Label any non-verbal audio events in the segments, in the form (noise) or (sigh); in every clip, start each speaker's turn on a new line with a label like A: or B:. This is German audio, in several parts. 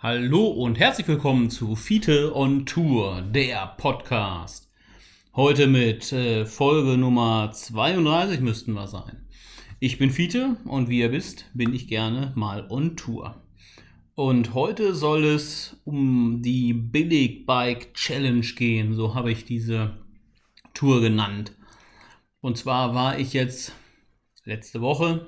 A: Hallo und herzlich willkommen zu Fiete on Tour, der Podcast. Heute mit äh, Folge Nummer 32 müssten wir sein. Ich bin Fiete und wie ihr wisst, bin ich gerne mal on Tour. Und heute soll es um die Billig Bike Challenge gehen, so habe ich diese Tour genannt. Und zwar war ich jetzt letzte Woche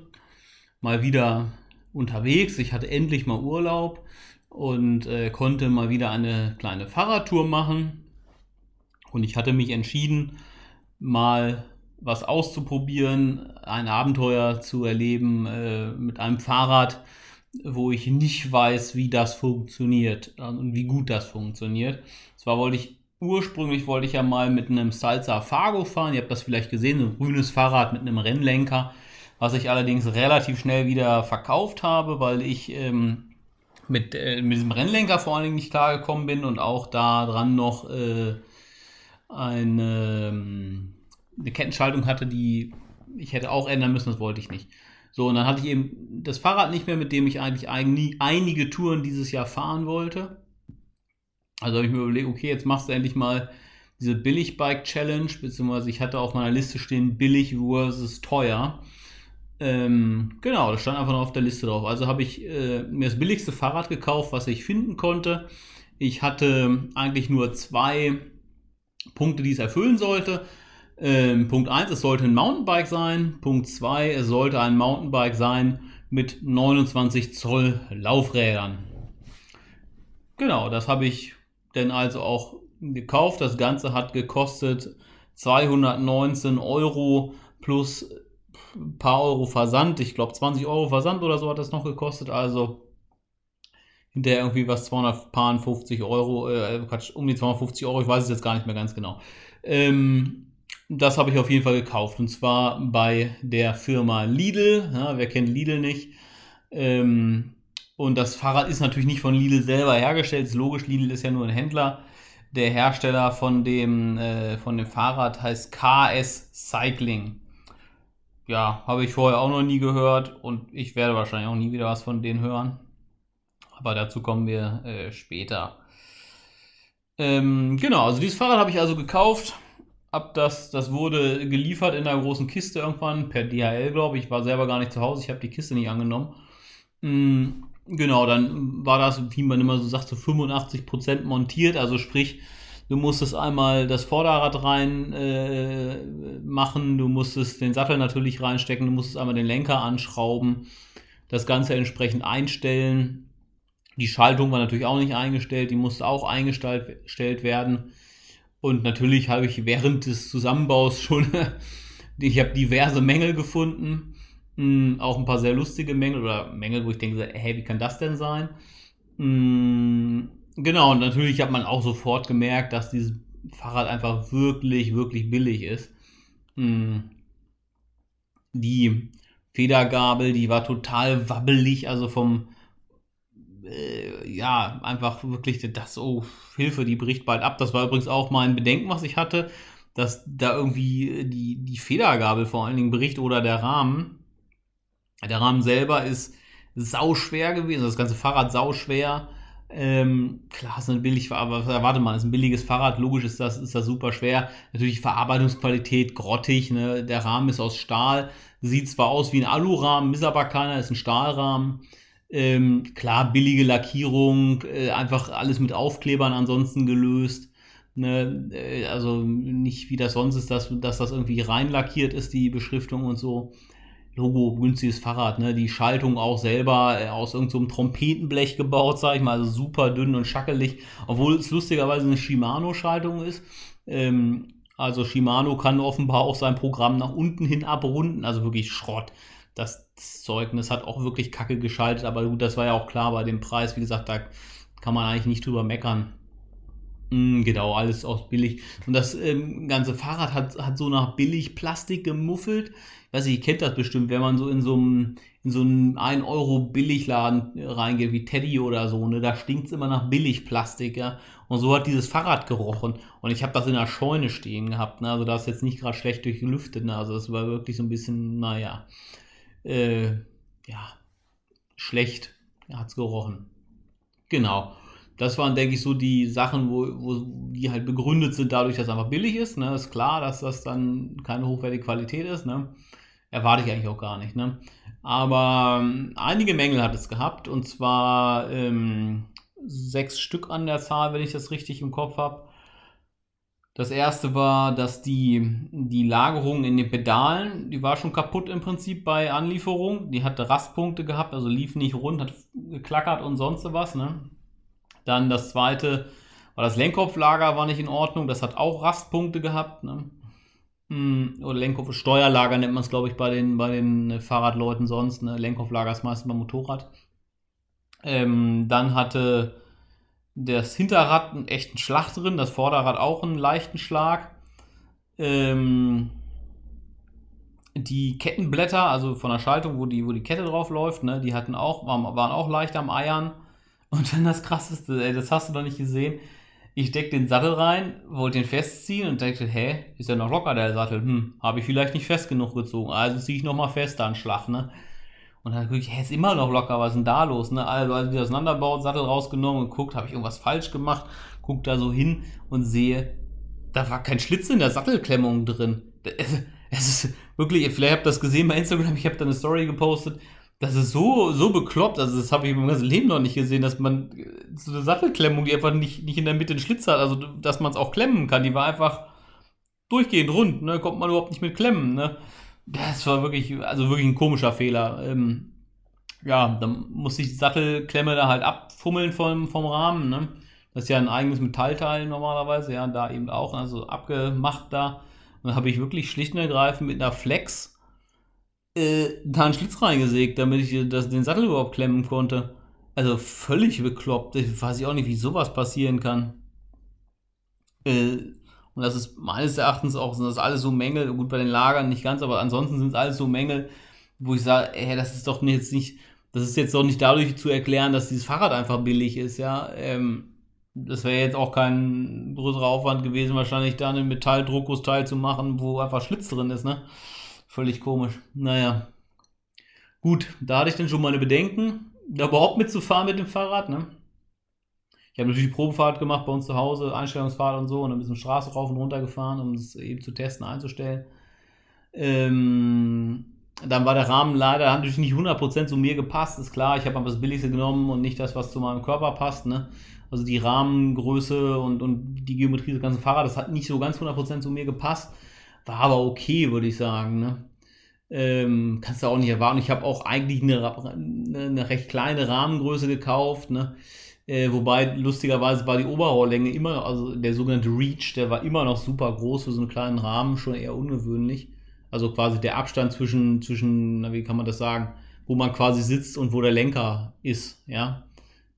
A: mal wieder unterwegs. Ich hatte endlich mal Urlaub und äh, konnte mal wieder eine kleine Fahrradtour machen. Und ich hatte mich entschieden, mal was auszuprobieren, ein Abenteuer zu erleben äh, mit einem Fahrrad, wo ich nicht weiß, wie das funktioniert und wie gut das funktioniert. Zwar wollte ich ursprünglich wollte ich ja mal mit einem Salsa Fargo fahren. Ihr habt das vielleicht gesehen, ein grünes Fahrrad mit einem Rennlenker, was ich allerdings relativ schnell wieder verkauft habe, weil ich ähm, mit, äh, mit diesem Rennlenker vor allen Dingen nicht klargekommen bin und auch da dran noch äh, eine, ähm, eine Kettenschaltung hatte, die ich hätte auch ändern müssen, das wollte ich nicht. So, und dann hatte ich eben das Fahrrad nicht mehr, mit dem ich eigentlich einige Touren dieses Jahr fahren wollte. Also habe ich mir überlegt, okay, jetzt machst du endlich mal diese Billig-Bike-Challenge, beziehungsweise ich hatte auf meiner Liste stehen billig versus teuer. Ähm, genau, das stand einfach noch auf der Liste drauf. Also habe ich äh, mir das billigste Fahrrad gekauft, was ich finden konnte. Ich hatte eigentlich nur zwei Punkte, die es erfüllen sollte. Ähm, Punkt 1, es sollte ein Mountainbike sein. Punkt 2, es sollte ein Mountainbike sein mit 29 Zoll Laufrädern. Genau, das habe ich dann also auch gekauft. Das Ganze hat gekostet 219 Euro plus paar Euro Versand. Ich glaube 20 Euro Versand oder so hat das noch gekostet. Also hinterher irgendwie was 250 Euro, äh, Quatsch, um die 250 Euro, ich weiß es jetzt gar nicht mehr ganz genau. Ähm, das habe ich auf jeden Fall gekauft und zwar bei der Firma Lidl. Ja, wer kennt Lidl nicht? Ähm, und das Fahrrad ist natürlich nicht von Lidl selber hergestellt. Ist logisch, Lidl ist ja nur ein Händler. Der Hersteller von dem, äh, von dem Fahrrad heißt KS Cycling ja, habe ich vorher auch noch nie gehört und ich werde wahrscheinlich auch nie wieder was von denen hören. Aber dazu kommen wir äh, später. Ähm, genau, also dieses Fahrrad habe ich also gekauft. Ab das, das wurde geliefert in einer großen Kiste irgendwann per DHL, glaube ich. Ich war selber gar nicht zu Hause, ich habe die Kiste nicht angenommen. Mhm, genau, dann war das, wie man immer so sagt, zu so 85% montiert. Also sprich, Du musstest einmal das Vorderrad rein äh, machen, du musstest den Sattel natürlich reinstecken, du musstest einmal den Lenker anschrauben, das Ganze entsprechend einstellen. Die Schaltung war natürlich auch nicht eingestellt, die musste auch eingestellt werden. Und natürlich habe ich während des Zusammenbaus schon, (laughs) ich habe diverse Mängel gefunden, hm, auch ein paar sehr lustige Mängel oder Mängel, wo ich denke, hey, wie kann das denn sein? Genau, und natürlich hat man auch sofort gemerkt, dass dieses Fahrrad einfach wirklich, wirklich billig ist. Hm. Die Federgabel, die war total wabbelig, also vom, äh, ja, einfach wirklich das, oh, Hilfe, die bricht bald ab. Das war übrigens auch mein Bedenken, was ich hatte, dass da irgendwie die, die Federgabel vor allen Dingen bricht oder der Rahmen. Der Rahmen selber ist sauschwer gewesen, das ganze Fahrrad sauschwer. Ähm, klar, ist ein billig, aber warte mal, ist ein billiges Fahrrad, logisch ist das, ist das super schwer. Natürlich Verarbeitungsqualität grottig, ne? Der Rahmen ist aus Stahl, sieht zwar aus wie ein Alurahmen, ist aber keiner, ist ein Stahlrahmen. Ähm, klar, billige Lackierung, äh, einfach alles mit Aufklebern ansonsten gelöst. Ne? Äh, also nicht wie das sonst ist, dass, dass das irgendwie reinlackiert ist, die Beschriftung und so. Logo, günstiges Fahrrad, ne? Die Schaltung auch selber äh, aus irgendeinem so Trompetenblech gebaut, sag ich mal, also super dünn und schackelig, obwohl es lustigerweise eine Shimano-Schaltung ist. Ähm, also Shimano kann offenbar auch sein Programm nach unten hin abrunden, also wirklich Schrott. Das Zeugnis hat auch wirklich kacke geschaltet, aber gut, das war ja auch klar bei dem Preis. Wie gesagt, da kann man eigentlich nicht drüber meckern. Mm, genau, alles aus billig. Und das ähm, ganze Fahrrad hat, hat so nach billig Plastik gemuffelt weiß ich, ihr kennt das bestimmt, wenn man so in so einem, in so einem 1 Euro Billigladen reingeht, wie Teddy oder so, ne, da stinkt es immer nach Billigplastik, ja. Und so hat dieses Fahrrad gerochen. Und ich habe das in der Scheune stehen gehabt, ne, also da ist jetzt nicht gerade schlecht durchlüftet, ne, also das war wirklich so ein bisschen, naja, äh, ja, schlecht hat es gerochen. Genau. Das waren, denke ich, so die Sachen, wo, wo die halt begründet sind, dadurch, dass es einfach billig ist. Ne? Ist klar, dass das dann keine hochwertige Qualität ist. Ne? Erwarte ich eigentlich auch gar nicht. Ne? Aber ähm, einige Mängel hat es gehabt. Und zwar ähm, sechs Stück an der Zahl, wenn ich das richtig im Kopf habe. Das erste war, dass die, die Lagerung in den Pedalen, die war schon kaputt im Prinzip bei Anlieferung. Die hatte Rastpunkte gehabt, also lief nicht rund, hat geklackert und sonst was. Ne? Dann das zweite war das Lenkkopflager war nicht in Ordnung, das hat auch Rastpunkte gehabt. Ne? Hm, oder Lenkkopf, Steuerlager nennt man es, glaube ich, bei den, bei den Fahrradleuten sonst. Ne? Lenkkopflager ist meistens beim Motorrad. Ähm, dann hatte das Hinterrad einen echten Schlag drin, das Vorderrad auch einen leichten Schlag. Ähm, die Kettenblätter, also von der Schaltung, wo die, wo die Kette drauf läuft, ne, die hatten auch, waren, waren auch leicht am Eiern. Und dann das krasseste, ey, das hast du noch nicht gesehen. Ich deck den Sattel rein, wollte den festziehen und dachte, hä, ist ja noch locker der Sattel. Hm, habe ich vielleicht nicht fest genug gezogen. Also ziehe ich nochmal fest an Schlag, ne? Und dann gucke ich, hä, ist immer noch locker, was ist denn da los? Ne? Also, als ich auseinanderbaut, Sattel rausgenommen und guckt, habe ich irgendwas falsch gemacht, guck da so hin und sehe, da war kein Schlitz in der Sattelklemmung drin. Es ist wirklich, vielleicht habt ihr das gesehen bei Instagram, ich habe da eine Story gepostet. Das ist so, so bekloppt, also das habe ich im ganzen Leben noch nicht gesehen, dass man so eine Sattelklemmung, die einfach nicht, nicht in der Mitte einen Schlitz hat, also dass man es auch klemmen kann, die war einfach durchgehend rund, ne? Kommt man überhaupt nicht mit klemmen, ne? Das war wirklich, also wirklich ein komischer Fehler. Ähm, ja, dann muss ich die Sattelklemme da halt abfummeln vom, vom Rahmen. Ne? Das ist ja ein eigenes Metallteil normalerweise, ja, da eben auch, also abgemacht da. Und dann habe ich wirklich schlicht und ergreifend mit einer Flex äh, da einen Schlitz reingesägt, damit ich das, den Sattel überhaupt klemmen konnte. Also völlig bekloppt. Ich weiß auch nicht, wie sowas passieren kann. Äh, und das ist meines Erachtens auch, sind das alles so Mängel, gut bei den Lagern nicht ganz, aber ansonsten sind es alles so Mängel, wo ich sage, ey, das ist doch jetzt nicht, das ist jetzt doch nicht dadurch zu erklären, dass dieses Fahrrad einfach billig ist, ja. Ähm, das wäre jetzt auch kein größerer Aufwand gewesen, wahrscheinlich da einen Metalldruckgusteil zu machen, wo einfach Schlitz drin ist, ne? Völlig komisch. Naja. Gut, da hatte ich dann schon meine Bedenken, da überhaupt mitzufahren mit dem Fahrrad, ne? Ich habe natürlich die Probefahrt gemacht bei uns zu Hause, Einstellungsfahrt und so und ein bisschen Straße rauf und runter gefahren, um es eben zu testen, einzustellen. Ähm, dann war der Rahmen leider, natürlich nicht 100% zu mir gepasst, ist klar. Ich habe einfach das Billigste genommen und nicht das, was zu meinem Körper passt. Ne? Also die Rahmengröße und, und die Geometrie des ganzen Fahrrads, das hat nicht so ganz 100% zu mir gepasst. War aber okay, würde ich sagen. Ne? Ähm, kannst du auch nicht erwarten. Ich habe auch eigentlich eine, eine, recht kleine Rahmengröße gekauft. Ne? Äh, wobei lustigerweise war die Oberrohrlänge immer, also der sogenannte Reach, der war immer noch super groß für so einen kleinen Rahmen, schon eher ungewöhnlich. Also quasi der Abstand zwischen, zwischen, na, wie kann man das sagen, wo man quasi sitzt und wo der Lenker ist, ja.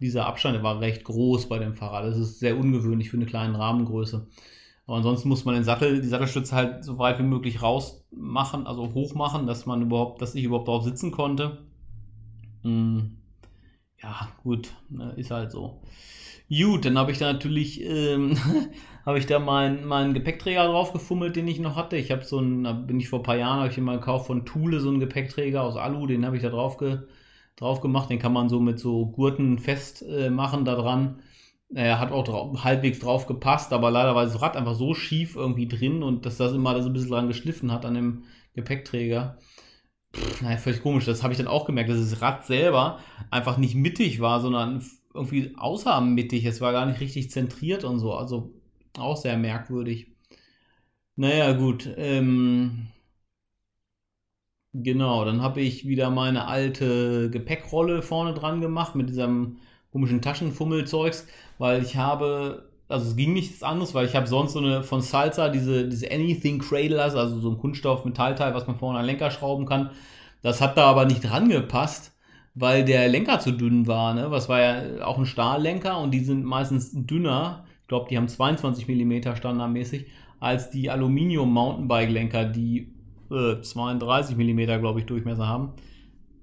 A: Dieser Abstand der war recht groß bei dem Fahrrad. Das ist sehr ungewöhnlich für eine kleine Rahmengröße. Aber ansonsten muss man den Sattel, die Sattelstütze halt so weit wie möglich raus machen, also hoch machen, dass man überhaupt, dass ich überhaupt drauf sitzen konnte. Hm ja, gut, ne, ist halt so. Gut, dann habe ich da natürlich, ähm, (laughs) habe ich da meinen mein Gepäckträger drauf gefummelt, den ich noch hatte. Ich habe so einen, da bin ich vor ein paar Jahren, habe ich den mal gekauft von Thule, so einen Gepäckträger aus Alu, den habe ich da drauf, ge, drauf gemacht. Den kann man so mit so Gurten festmachen äh, da dran. Er hat auch drauf, halbwegs drauf gepasst, aber leider war das Rad einfach so schief irgendwie drin und dass das immer so ein bisschen dran geschliffen hat an dem Gepäckträger. Pff, naja, völlig komisch. Das habe ich dann auch gemerkt, dass das Rad selber einfach nicht mittig war, sondern irgendwie außermittig. Es war gar nicht richtig zentriert und so. Also auch sehr merkwürdig. Naja, gut. Ähm, genau, dann habe ich wieder meine alte Gepäckrolle vorne dran gemacht mit diesem komischen Taschenfummelzeugs, weil ich habe also es ging nichts anderes, weil ich habe sonst so eine von Salsa diese, diese Anything Cradlers, also so ein Kunststoff-Metallteil, was man vorne an den Lenker schrauben kann. Das hat da aber nicht dran gepasst, weil der Lenker zu dünn war. Ne? Was war ja auch ein Stahllenker und die sind meistens dünner. Ich glaube, die haben 22 mm standardmäßig als die Aluminium Mountainbike Lenker, die äh, 32 mm, glaube ich, Durchmesser haben.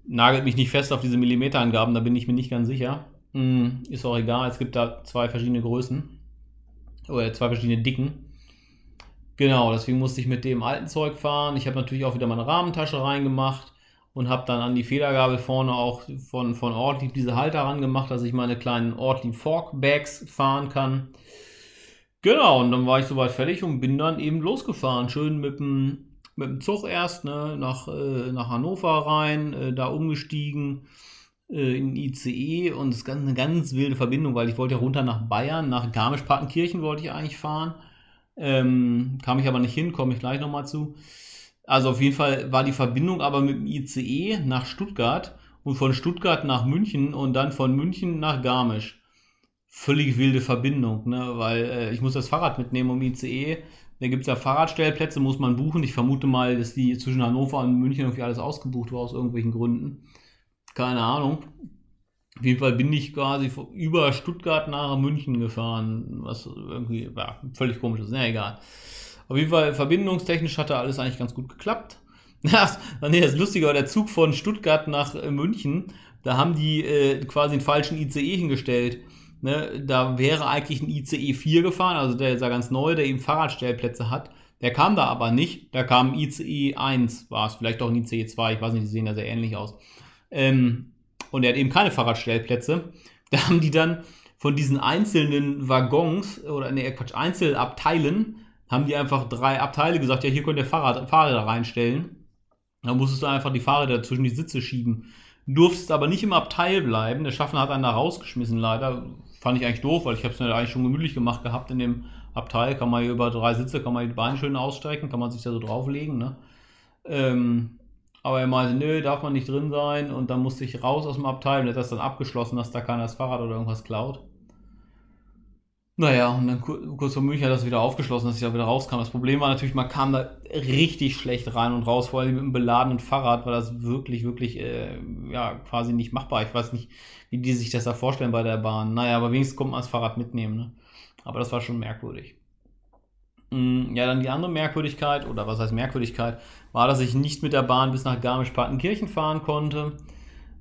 A: Nagelt mich nicht fest auf diese Millimeterangaben, da bin ich mir nicht ganz sicher. Hm, ist auch egal, es gibt da zwei verschiedene Größen. Oder zwei verschiedene Dicken. Genau, deswegen musste ich mit dem alten Zeug fahren. Ich habe natürlich auch wieder meine Rahmentasche reingemacht und habe dann an die Federgabel vorne auch von, von Ortlieb diese Halter ran gemacht, dass ich meine kleinen Ortlieb Fork Bags fahren kann. Genau, und dann war ich soweit fertig und bin dann eben losgefahren. Schön mit dem, mit dem Zug erst ne, nach, äh, nach Hannover rein, äh, da umgestiegen äh, in ICE und es ist eine ganz wilde Verbindung, weil ich wollte ja runter nach Bayern, nach Garmisch-Partenkirchen wollte ich eigentlich fahren. Ähm, kam ich aber nicht hin, komme ich gleich nochmal zu. Also auf jeden Fall war die Verbindung aber mit dem ICE nach Stuttgart und von Stuttgart nach München und dann von München nach Garmisch. Völlig wilde Verbindung, ne? weil äh, ich muss das Fahrrad mitnehmen um ICE. Da gibt es ja Fahrradstellplätze, muss man buchen. Ich vermute mal, dass die zwischen Hannover und München irgendwie alles ausgebucht war aus irgendwelchen Gründen. Keine Ahnung. Auf jeden Fall bin ich quasi über Stuttgart nach München gefahren, was irgendwie ja, völlig komisch ist. Na egal. Auf jeden Fall verbindungstechnisch hatte alles eigentlich ganz gut geklappt. (laughs) Ja, nee, das Lustige war der Zug von Stuttgart nach äh, München. Da haben die äh, quasi einen falschen ICE hingestellt. Ne, da wäre eigentlich ein ICE 4 gefahren, also der ist ja ganz neu, der eben Fahrradstellplätze hat. Der kam da aber nicht. Da kam ICE 1, war es vielleicht auch ein ICE 2, ich weiß nicht, die sehen da sehr ähnlich aus. Ähm, und er hat eben keine Fahrradstellplätze. Da haben die dann von diesen einzelnen Waggons oder ne, Quatsch, Einzelabteilen haben die einfach drei Abteile gesagt, ja, hier könnt ihr Fahrrad, Fahrräder reinstellen. Da musstest du einfach die Fahrräder zwischen die Sitze schieben. Durftest aber nicht im Abteil bleiben. Der Schaffner hat einen da rausgeschmissen, leider. Fand ich eigentlich doof, weil ich habe es mir eigentlich schon gemütlich gemacht gehabt in dem Abteil. Kann man hier über drei Sitze, kann man die Beine schön ausstrecken, kann man sich da so drauflegen. Ne? Ähm, aber er meinte, nö, darf man nicht drin sein. Und dann musste ich raus aus dem Abteil und er hat das dann abgeschlossen, dass da keiner das Fahrrad oder irgendwas klaut. Naja, und dann kurz vor München hat das wieder aufgeschlossen, dass ich da wieder rauskam. Das Problem war natürlich, man kam da richtig schlecht rein und raus, vor allem mit einem beladenen Fahrrad war das wirklich, wirklich, äh, ja, quasi nicht machbar. Ich weiß nicht, wie die sich das da vorstellen bei der Bahn. Naja, aber wenigstens kommt man das Fahrrad mitnehmen, ne? Aber das war schon merkwürdig. Mm, ja, dann die andere Merkwürdigkeit, oder was heißt Merkwürdigkeit, war, dass ich nicht mit der Bahn bis nach Garmisch-Partenkirchen fahren konnte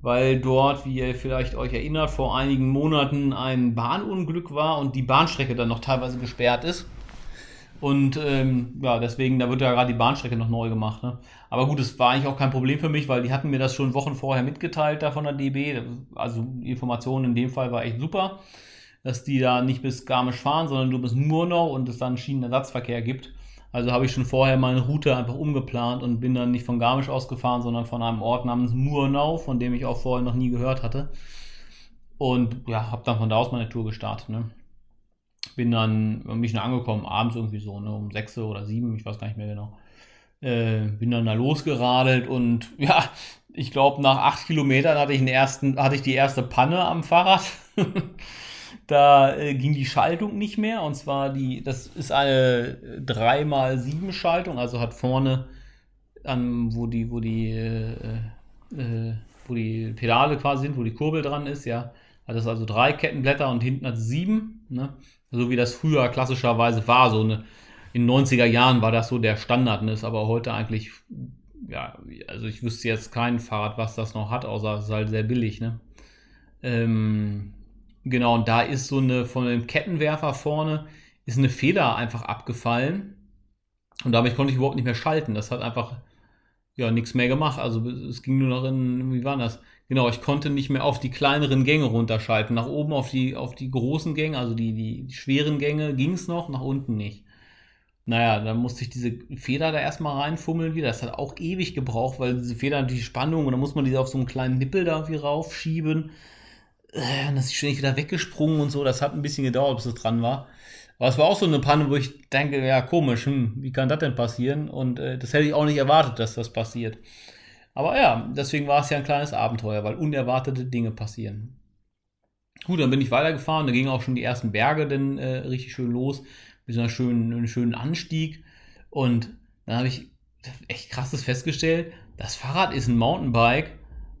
A: weil dort, wie ihr vielleicht euch erinnert, vor einigen Monaten ein Bahnunglück war und die Bahnstrecke dann noch teilweise gesperrt ist. Und ähm, ja, deswegen, da wird ja gerade die Bahnstrecke noch neu gemacht. Ne? Aber gut, es war eigentlich auch kein Problem für mich, weil die hatten mir das schon Wochen vorher mitgeteilt da von der DB. Also die Information in dem Fall war echt super, dass die da nicht bis Garmisch fahren, sondern nur bis Murnau und es dann Schienenersatzverkehr gibt. Also habe ich schon vorher meine Route einfach umgeplant und bin dann nicht von Garmisch ausgefahren, sondern von einem Ort namens Murnau, von dem ich auch vorher noch nie gehört hatte. Und ja, habe dann von da aus meine Tour gestartet. Ne? Bin dann mich schon angekommen, abends irgendwie so, ne, um 6 oder 7, ich weiß gar nicht mehr genau. Äh, bin dann da losgeradelt und (laughs) ja, ich glaube, nach 8 Kilometern hatte ich, den ersten, hatte ich die erste Panne am Fahrrad. (laughs) Da äh, ging die Schaltung nicht mehr. Und zwar die, das ist eine 3x7 Schaltung, also hat vorne an, wo die, wo die, äh, äh, wo die Pedale quasi sind, wo die Kurbel dran ist, ja, hat das also drei Kettenblätter und hinten hat es sieben, ne? So wie das früher klassischerweise war, so eine, in den 90er Jahren war das so der Standard, ne? ist aber heute eigentlich, ja, also ich wüsste jetzt kein Fahrrad, was das noch hat, außer es ist halt sehr billig, ne? Ähm, Genau, und da ist so eine, von dem Kettenwerfer vorne, ist eine Feder einfach abgefallen. Und damit konnte ich überhaupt nicht mehr schalten. Das hat einfach, ja, nichts mehr gemacht. Also es ging nur noch in, wie war das? Genau, ich konnte nicht mehr auf die kleineren Gänge runterschalten. Nach oben auf die, auf die großen Gänge, also die, die, die schweren Gänge ging es noch, nach unten nicht. Naja, dann musste ich diese Feder da erstmal reinfummeln wieder. Das hat auch ewig gebraucht, weil diese Feder die Spannung und dann muss man diese auf so einen kleinen Nippel da irgendwie raufschieben. Äh, dass ich ständig wieder weggesprungen und so. Das hat ein bisschen gedauert, bis es dran war. Aber es war auch so eine Panne, wo ich denke, ja, komisch, hm, wie kann das denn passieren? Und äh, das hätte ich auch nicht erwartet, dass das passiert. Aber ja, deswegen war es ja ein kleines Abenteuer, weil unerwartete Dinge passieren. Gut, dann bin ich weitergefahren, da gingen auch schon die ersten Berge dann äh, richtig schön los, mit so einer schönen, einem schönen Anstieg. Und dann habe ich echt krasses festgestellt, das Fahrrad ist ein Mountainbike,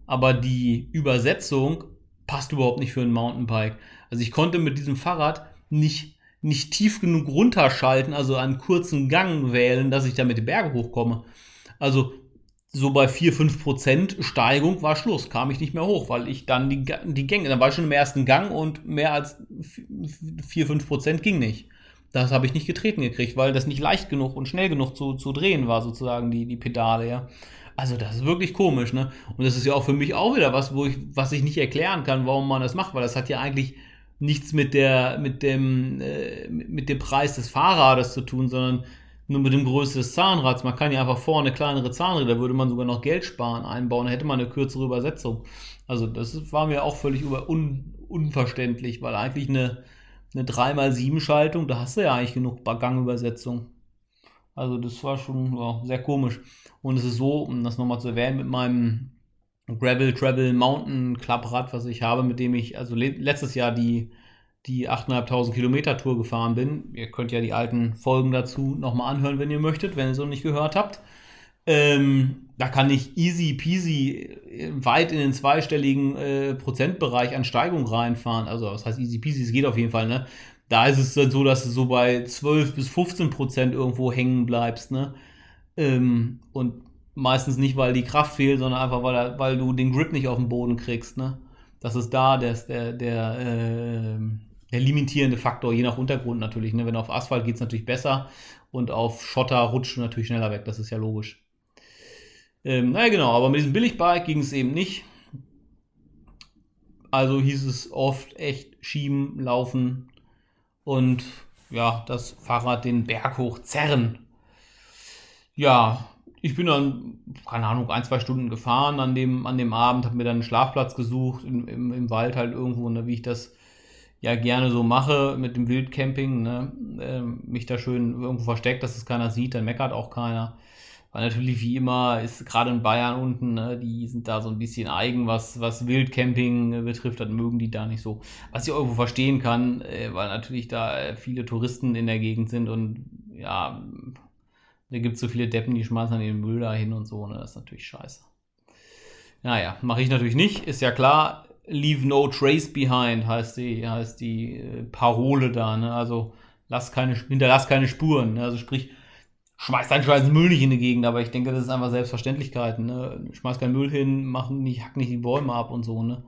A: aber die Übersetzung passt überhaupt nicht für ein Mountainbike. Also ich konnte mit diesem Fahrrad nicht, nicht tief genug runterschalten, also einen kurzen Gang wählen, dass ich da mit den Bergen hochkomme. Also so bei 4-5% Steigung war Schluss, kam ich nicht mehr hoch, weil ich dann die, die Gänge, dann war ich schon im ersten Gang und mehr als 4-5% ging nicht. Das habe ich nicht getreten gekriegt, weil das nicht leicht genug und schnell genug zu, zu drehen war, sozusagen, die, die Pedale, ja. Also das ist wirklich komisch, ne? Und das ist ja auch für mich auch wieder was, wo ich, was ich nicht erklären kann, warum man das macht, weil das hat ja eigentlich nichts mit der, mit dem, äh, mit dem Preis des Fahrrades zu tun, sondern nur mit dem Größe des Zahnrads. Man kann ja einfach vorne kleinere Zahnräder, würde man sogar noch Geld sparen, einbauen, dann hätte man eine kürzere Übersetzung. Also das war mir auch völlig über, un, unverständlich, weil eigentlich eine, eine 3x7-Schaltung, da hast du ja eigentlich genug Gangübersetzung. Also das war schon ja, sehr komisch. Und es ist so, um das nochmal zu erwähnen, mit meinem Gravel Travel Mountain Club Rad, was ich habe, mit dem ich also le letztes Jahr die, die 8.500 Kilometer Tour gefahren bin. Ihr könnt ja die alten Folgen dazu nochmal anhören, wenn ihr möchtet, wenn ihr es noch nicht gehört habt. Ähm, da kann ich easy peasy weit in den zweistelligen äh, Prozentbereich an Steigung reinfahren. Also, was heißt easy peasy? Es geht auf jeden Fall, ne? Da ist es dann so, dass du so bei 12 bis 15 Prozent irgendwo hängen bleibst, ne? Ähm, und meistens nicht, weil die Kraft fehlt, sondern einfach, weil, weil du den Grip nicht auf den Boden kriegst, ne? Das ist da der, der, der, äh, der limitierende Faktor, je nach Untergrund natürlich. Ne? Wenn auf Asphalt geht es natürlich besser und auf Schotter rutscht du natürlich schneller weg, das ist ja logisch. Ähm, naja, genau, aber mit diesem Billigbike ging es eben nicht. Also hieß es oft echt schieben, laufen und ja, das Fahrrad den Berg hoch zerren. Ja, ich bin dann, keine Ahnung, ein, zwei Stunden gefahren an dem, an dem Abend, habe mir dann einen Schlafplatz gesucht, im, im, im Wald halt irgendwo, ne, wie ich das ja gerne so mache mit dem Wildcamping, ne, äh, mich da schön irgendwo versteckt, dass es keiner sieht, dann meckert auch keiner. Weil natürlich wie immer ist gerade in Bayern unten, ne, die sind da so ein bisschen eigen, was, was Wildcamping betrifft, dann mögen die da nicht so. Was ich irgendwo verstehen kann, äh, weil natürlich da viele Touristen in der Gegend sind und ja, da gibt es so viele Deppen, die schmeißen dann den Müll da hin und so, ne, das ist natürlich scheiße. Naja, mache ich natürlich nicht, ist ja klar. Leave no trace behind heißt die, heißt die äh, Parole da, ne? Also lass keine, hinterlass keine Spuren. Ne? Also sprich, schmeiß deinen scheiß Müll nicht in die Gegend, aber ich denke, das ist einfach Selbstverständlichkeiten. Ne? Schmeiß keinen Müll hin, mach nicht, hack nicht die Bäume ab und so, ne?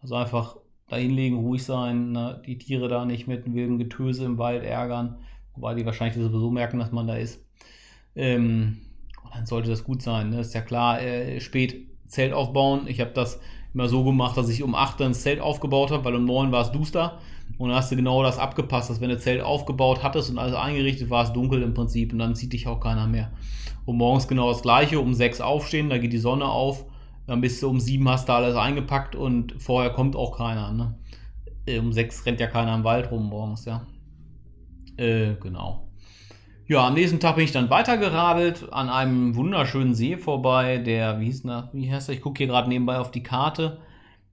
A: Also einfach da hinlegen, ruhig sein, ne? die Tiere da nicht mit wildem Getöse im Wald ärgern, wobei die wahrscheinlich sowieso merken, dass man da ist. Ähm, dann sollte das gut sein. Ne? Ist ja klar, äh, spät Zelt aufbauen. Ich habe das immer so gemacht, dass ich um 8 dann das Zelt aufgebaut habe, weil um 9 war es duster. Und dann hast du genau das abgepasst, dass wenn du Zelt aufgebaut hattest und alles eingerichtet war, es dunkel im Prinzip und dann zieht dich auch keiner mehr. Und morgens genau das gleiche, um 6 aufstehen, da geht die Sonne auf, dann bist du um 7 hast du alles eingepackt und vorher kommt auch keiner. Ne? Äh, um 6 rennt ja keiner im Wald rum morgens, ja. Äh, genau. Ja, am nächsten Tag bin ich dann weitergeradelt an einem wunderschönen See vorbei, der, wie hieß der, wie heißt der? Ich gucke hier gerade nebenbei auf die Karte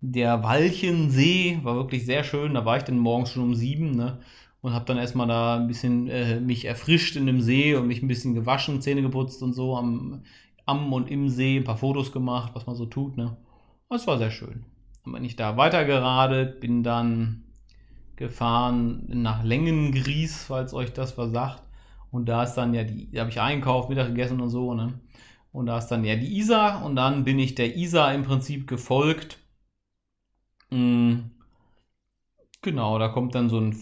A: der Walchensee war wirklich sehr schön. Da war ich dann morgens schon um sieben ne? und habe dann erstmal da ein bisschen äh, mich erfrischt in dem See und mich ein bisschen gewaschen, Zähne geputzt und so am, am und im See, ein paar Fotos gemacht, was man so tut. Ne? Das war sehr schön. Dann bin ich da weitergeradelt, bin dann gefahren nach Längengries, falls euch das was sagt. Und da ist dann ja die, da habe ich einkauft, Mittag gegessen und so, ne? Und da ist dann ja die Isar und dann bin ich der Isar im Prinzip gefolgt. Genau, da kommt dann so ein,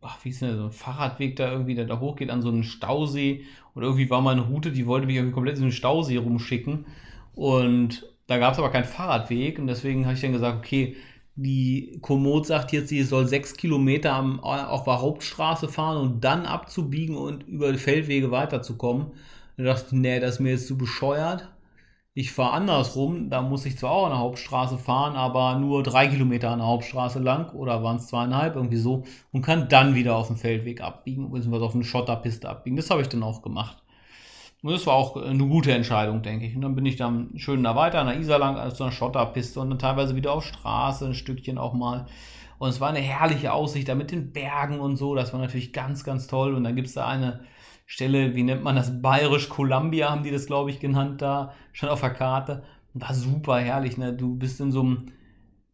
A: ach, wie ist denn so ein Fahrradweg da irgendwie, der da hochgeht an so einen Stausee. Und irgendwie war meine Route, die wollte mich irgendwie komplett in den Stausee rumschicken. Und da gab es aber keinen Fahrradweg. Und deswegen habe ich dann gesagt, okay, die Komoot sagt jetzt, sie soll sechs Kilometer am, auf der Hauptstraße fahren und dann abzubiegen und über Feldwege weiterzukommen. Da dachte ich, nee, das ist mir jetzt zu bescheuert. Ich fahre andersrum, da muss ich zwar auch an der Hauptstraße fahren, aber nur drei Kilometer an der Hauptstraße lang oder waren es zweieinhalb, irgendwie so, und kann dann wieder auf den Feldweg abbiegen, beziehungsweise auf eine Schotterpiste abbiegen. Das habe ich dann auch gemacht. Und das war auch eine gute Entscheidung, denke ich. Und dann bin ich dann schön da weiter an der Isar lang, also einer Schotterpiste und dann teilweise wieder auf Straße, ein Stückchen auch mal. Und es war eine herrliche Aussicht da mit den Bergen und so. Das war natürlich ganz, ganz toll. Und dann gibt es da eine Stelle, wie nennt man das? Bayerisch Columbia haben die das, glaube ich, genannt da, schon auf der Karte. War super herrlich, ne? Du bist in so einem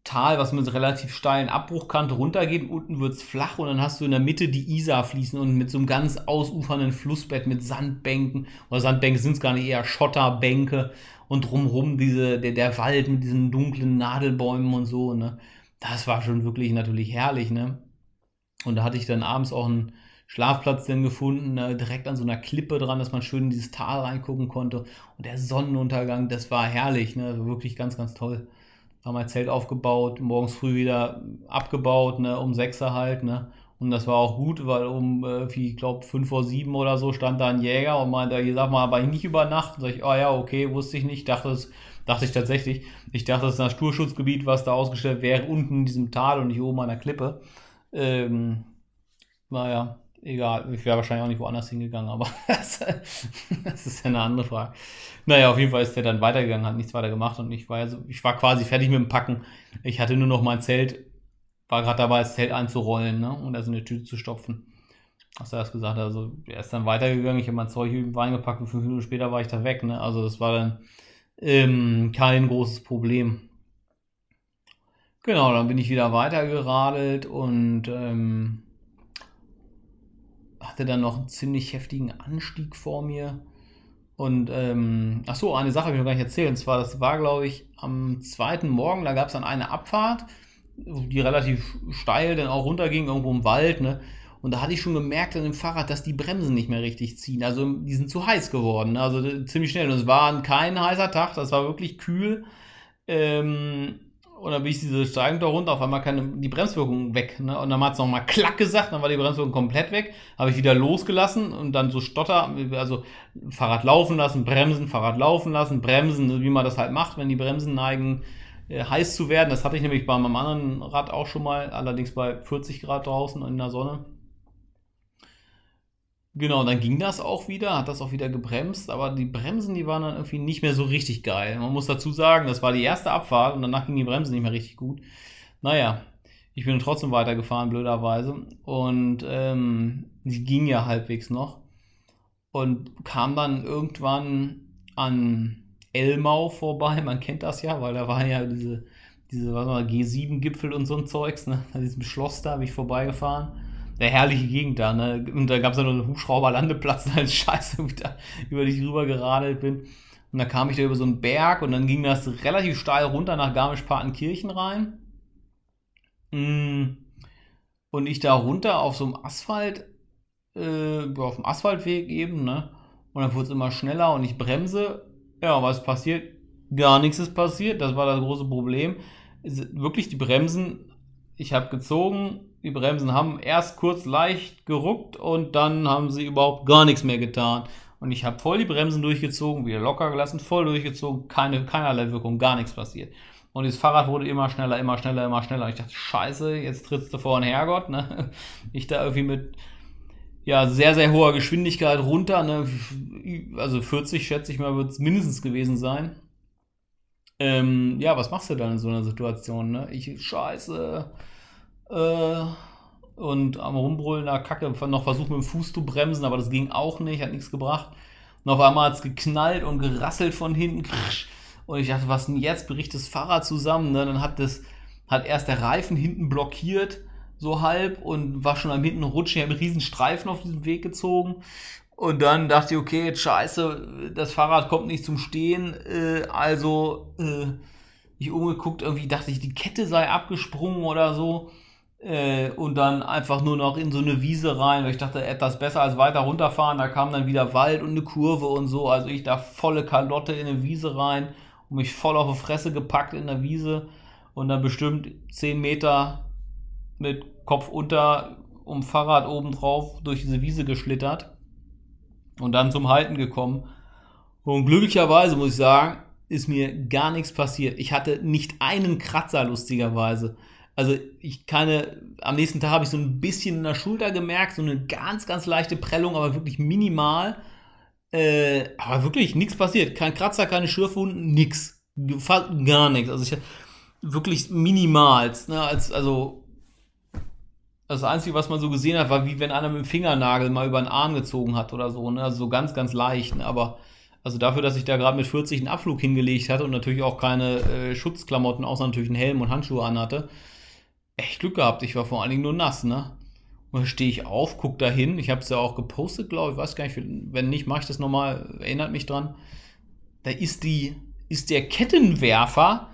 A: Tal, was mit relativ steilen Abbruchkante runtergeht. Unten wird es flach und dann hast du in der Mitte die Isar fließen und mit so einem ganz ausufernden Flussbett mit Sandbänken. Oder Sandbänke sind es gar nicht, eher Schotterbänke. Und drumherum diese, der, der Wald mit diesen dunklen Nadelbäumen und so, ne? Das war schon wirklich natürlich herrlich, ne? Und da hatte ich dann abends auch ein Schlafplatz denn gefunden, ne, direkt an so einer Klippe dran, dass man schön in dieses Tal reingucken konnte. Und der Sonnenuntergang, das war herrlich, ne? wirklich ganz, ganz toll. Haben mein Zelt aufgebaut, morgens früh wieder abgebaut, ne? um 6 Uhr halt. Ne? Und das war auch gut, weil um, äh, ich glaube, 5 vor 7 oder so stand da ein Jäger und meinte, ich sag mal, aber nicht über Nacht. Sag ich, oh ja, okay, wusste ich nicht. Dachte es, dachte ich tatsächlich. Ich dachte, es ist ein Naturschutzgebiet, was da ausgestellt wäre, unten in diesem Tal und nicht oben an der Klippe. Ähm, naja, egal. Ich wäre wahrscheinlich auch nicht woanders hingegangen, aber (laughs) das, ist ja eine andere Frage. Naja, auf jeden Fall ist der dann weitergegangen, hat nichts weiter gemacht und ich war, ja so, ich war quasi fertig mit dem Packen. Ich hatte nur noch mein Zelt, war gerade dabei, das Zelt einzurollen ne, und also eine Tüte zu stopfen. Hast du das gesagt? Also, er ist dann weitergegangen. Ich habe mein Zeug reingepackt und fünf Minuten später war ich da weg. Ne? Also, das war dann ähm, kein großes Problem. Genau, dann bin ich wieder weitergeradelt und ähm, hatte dann noch einen ziemlich heftigen Anstieg vor mir. Und, ähm, ach so, eine Sache habe ich noch gar nicht erzählt. Und zwar, das war, glaube ich, am zweiten Morgen, da gab es dann eine Abfahrt, die relativ steil dann auch runterging, irgendwo im Wald, ne? Und da hatte ich schon gemerkt an dem Fahrrad, dass die Bremsen nicht mehr richtig ziehen. Also die sind zu heiß geworden. Ne? Also ziemlich schnell. Und es war kein heißer Tag, das war wirklich kühl. Ähm, und dann bin ich diese Steigung da runter, auf einmal keine, die Bremswirkung weg. Ne? Und dann hat es nochmal klack gesagt, dann war die Bremswirkung komplett weg. Habe ich wieder losgelassen und dann so Stotter, also Fahrrad laufen lassen, bremsen, Fahrrad laufen lassen, bremsen, wie man das halt macht, wenn die Bremsen neigen, äh, heiß zu werden. Das hatte ich nämlich bei meinem anderen Rad auch schon mal, allerdings bei 40 Grad draußen in der Sonne. Genau, dann ging das auch wieder, hat das auch wieder gebremst, aber die Bremsen, die waren dann irgendwie nicht mehr so richtig geil. Man muss dazu sagen, das war die erste Abfahrt und danach ging die Bremsen nicht mehr richtig gut. Naja, ich bin trotzdem weitergefahren, blöderweise. Und ähm, die ging ja halbwegs noch. Und kam dann irgendwann an Elmau vorbei. Man kennt das ja, weil da war ja diese, diese was mal, G7-Gipfel und so ein Zeugs. Ne? An diesem Schloss da bin ich vorbeigefahren der herrliche Gegend da, ne? Und da gab es ja noch einen Hubschrauberlandeplatz, (laughs) da als Scheiße wieder über dich rüber geradelt bin. Und da kam ich da über so einen Berg und dann ging das relativ steil runter nach Garmisch-Partenkirchen rein. Mm. Und ich da runter auf so einem Asphalt, äh, auf dem Asphaltweg eben, ne? Und dann wurde es immer schneller und ich bremse. Ja, was passiert? Gar nichts ist passiert. Das war das große Problem. Wirklich die Bremsen, ich habe gezogen, die Bremsen haben erst kurz leicht geruckt und dann haben sie überhaupt gar nichts mehr getan. Und ich habe voll die Bremsen durchgezogen, wieder locker gelassen, voll durchgezogen, keine, keinerlei Wirkung, gar nichts passiert. Und das Fahrrad wurde immer schneller, immer schneller, immer schneller. Ich dachte, scheiße, jetzt trittst du vor den Herrgott. Ne? (laughs) Ich da irgendwie mit ja, sehr, sehr hoher Geschwindigkeit runter. Ne? Also 40, schätze ich mal, wird es mindestens gewesen sein. Ähm, ja, was machst du dann in so einer Situation? Ne? Ich, scheiße, äh, und am Rumbrüllen, da Kacke, noch versucht mit dem Fuß zu bremsen, aber das ging auch nicht, hat nichts gebracht. Und auf einmal hat es geknallt und gerasselt von hinten. Und ich dachte, was denn jetzt? Bricht das Fahrrad zusammen? Ne? Dann hat das, hat erst der Reifen hinten blockiert, so halb, und war schon am hinten rutschen. Ich habe einen riesen Streifen auf diesem Weg gezogen. Und dann dachte ich, okay, jetzt scheiße, das Fahrrad kommt nicht zum Stehen. Äh, also, äh, ich umgeguckt, irgendwie dachte ich, die Kette sei abgesprungen oder so. Äh, und dann einfach nur noch in so eine Wiese rein, weil ich dachte, etwas besser als weiter runterfahren. Da kam dann wieder Wald und eine Kurve und so. Also ich da volle Kalotte in eine Wiese rein und mich voll auf die Fresse gepackt in der Wiese und dann bestimmt 10 Meter mit Kopf unter um Fahrrad oben drauf durch diese Wiese geschlittert und dann zum Halten gekommen. Und glücklicherweise muss ich sagen, ist mir gar nichts passiert. Ich hatte nicht einen Kratzer, lustigerweise. Also ich keine, am nächsten Tag habe ich so ein bisschen in der Schulter gemerkt, so eine ganz, ganz leichte Prellung, aber wirklich minimal. Äh, aber wirklich nichts passiert. Kein Kratzer, keine Schürfwunden, nix. Gar nichts. Also ich wirklich minimal. Ne, als, also das Einzige, was man so gesehen hat, war wie wenn einer mit dem Fingernagel mal über den Arm gezogen hat oder so. Ne? Also so ganz, ganz leicht. Ne? Aber also dafür, dass ich da gerade mit 40 einen Abflug hingelegt hatte und natürlich auch keine äh, Schutzklamotten, außer natürlich einen Helm und Handschuhe anhatte, echt Glück gehabt. Ich war vor allen Dingen nur nass, ne? Und dann stehe ich auf, gucke da hin. Ich habe es ja auch gepostet, glaube ich. Weiß gar nicht, wenn nicht, mache ich das nochmal. Erinnert mich dran. Da ist die, ist der Kettenwerfer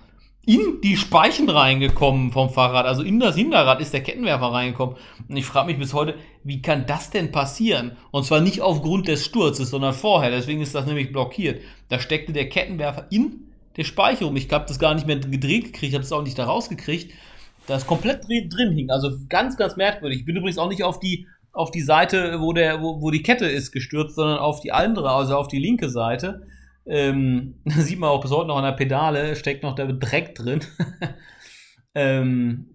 A: in die Speichen reingekommen vom Fahrrad, also in das Hinterrad ist der Kettenwerfer reingekommen. Und ich frage mich bis heute, wie kann das denn passieren? Und zwar nicht aufgrund des Sturzes, sondern vorher. Deswegen ist das nämlich blockiert. Da steckte der Kettenwerfer in der Speicherung. Ich habe das gar nicht mehr gedreht gekriegt, habe es auch nicht da rausgekriegt. Da ist komplett drin hing. Also ganz, ganz merkwürdig. Ich bin übrigens auch nicht auf die, auf die Seite, wo, der, wo, wo die Kette ist, gestürzt, sondern auf die andere, also auf die linke Seite. Ähm, (laughs) sieht man auch bis heute noch an der Pedale, steckt noch der Dreck drin. (laughs) ähm,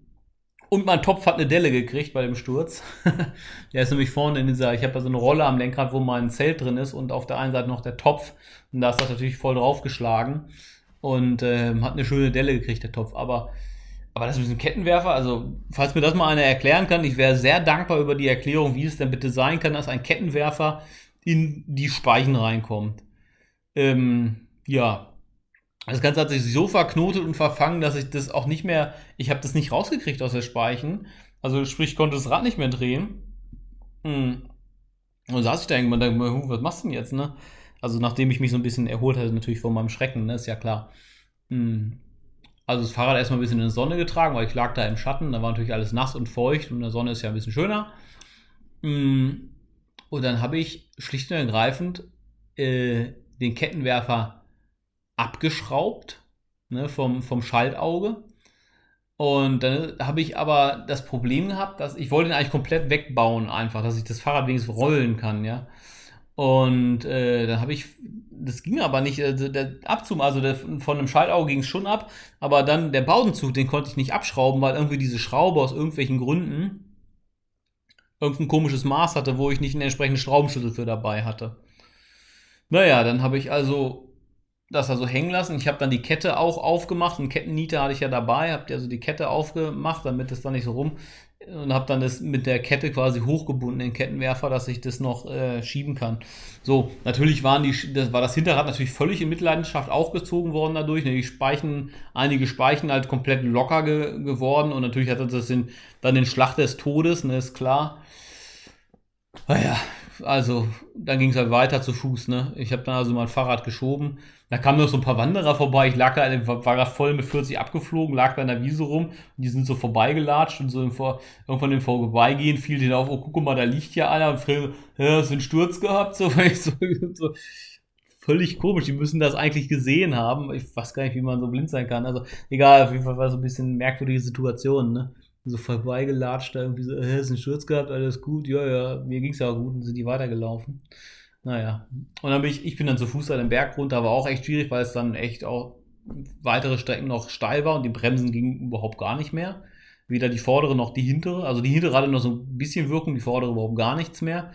A: und mein Topf hat eine Delle gekriegt bei dem Sturz. (laughs) der ist nämlich vorne in dieser, ich habe da so eine Rolle am Lenkrad, wo mein Zelt drin ist und auf der einen Seite noch der Topf. Und da ist das natürlich voll draufgeschlagen und ähm, hat eine schöne Delle gekriegt, der Topf. Aber, aber das mit diesem Kettenwerfer, also falls mir das mal einer erklären kann, ich wäre sehr dankbar über die Erklärung, wie es denn bitte sein kann, dass ein Kettenwerfer in die Speichen reinkommt. Ähm, ja, das Ganze hat sich so verknotet und verfangen, dass ich das auch nicht mehr, ich habe das nicht rausgekriegt aus der Speichen. Also sprich, ich konnte das Rad nicht mehr drehen. Hm. Und saß ich da irgendwann und dachte, was machst du denn jetzt, ne? Also nachdem ich mich so ein bisschen erholt hatte, natürlich von meinem Schrecken, ne, ist ja klar. Hm. Also das Fahrrad erstmal ein bisschen in die Sonne getragen, weil ich lag da im Schatten, da war natürlich alles nass und feucht und in der Sonne ist ja ein bisschen schöner. Hm. Und dann habe ich schlicht und ergreifend äh, den Kettenwerfer abgeschraubt ne, vom, vom Schaltauge. Und dann habe ich aber das Problem gehabt, dass ich wollte ihn eigentlich komplett wegbauen, einfach, dass ich das Fahrrad wenigstens rollen kann, ja. Und äh, dann habe ich, das ging aber nicht, also der Abzug, also der, von dem Schaltauge ging es schon ab, aber dann der Baudenzug, den konnte ich nicht abschrauben, weil irgendwie diese Schraube aus irgendwelchen Gründen irgendein komisches Maß hatte, wo ich nicht einen entsprechenden Schraubenschlüssel für dabei hatte. Naja, dann habe ich also das also hängen lassen. Ich habe dann die Kette auch aufgemacht. Eine Kettenniete hatte ich ja dabei. Habe also die Kette aufgemacht, damit es dann nicht so rum. Und habe dann das mit der Kette quasi hochgebunden, den Kettenwerfer, dass ich das noch äh, schieben kann. So, natürlich waren die, das war das Hinterrad natürlich völlig in Mitleidenschaft auch gezogen worden dadurch. Die Speichen, einige Speichen halt komplett locker ge geworden. Und natürlich hatte das den, dann den Schlag des Todes, ne, ist klar. Naja, also dann ging es halt weiter zu Fuß, ne? Ich habe dann also mein Fahrrad geschoben. Da kamen noch so ein paar Wanderer vorbei. Ich lag da, war da voll mit 40 abgeflogen, lag da in der Wiese rum. Und die sind so vorbeigelatscht und so im Vor, irgendwann im Vorbeigehen fiel denen auf, oh, guck mal, da liegt ja einer. Und Phil, ja, hast du einen Sturz gehabt? So, (laughs) so, so, völlig komisch. Die müssen das eigentlich gesehen haben. Ich weiß gar nicht, wie man so blind sein kann. Also, egal, auf jeden Fall war so ein bisschen merkwürdige Situation, ne? so vorbeigelatscht, da irgendwie so, hast du einen Sturz gehabt, alles gut, ja, ja, mir ging es ja auch gut und sind die weitergelaufen. Naja, und dann bin ich, ich bin dann zu Fuß den Berg runter, war auch echt schwierig, weil es dann echt auch weitere Strecken noch steil war und die Bremsen gingen überhaupt gar nicht mehr. Weder die vordere noch die hintere. Also die hintere hatte noch so ein bisschen Wirkung, die vordere überhaupt gar nichts mehr.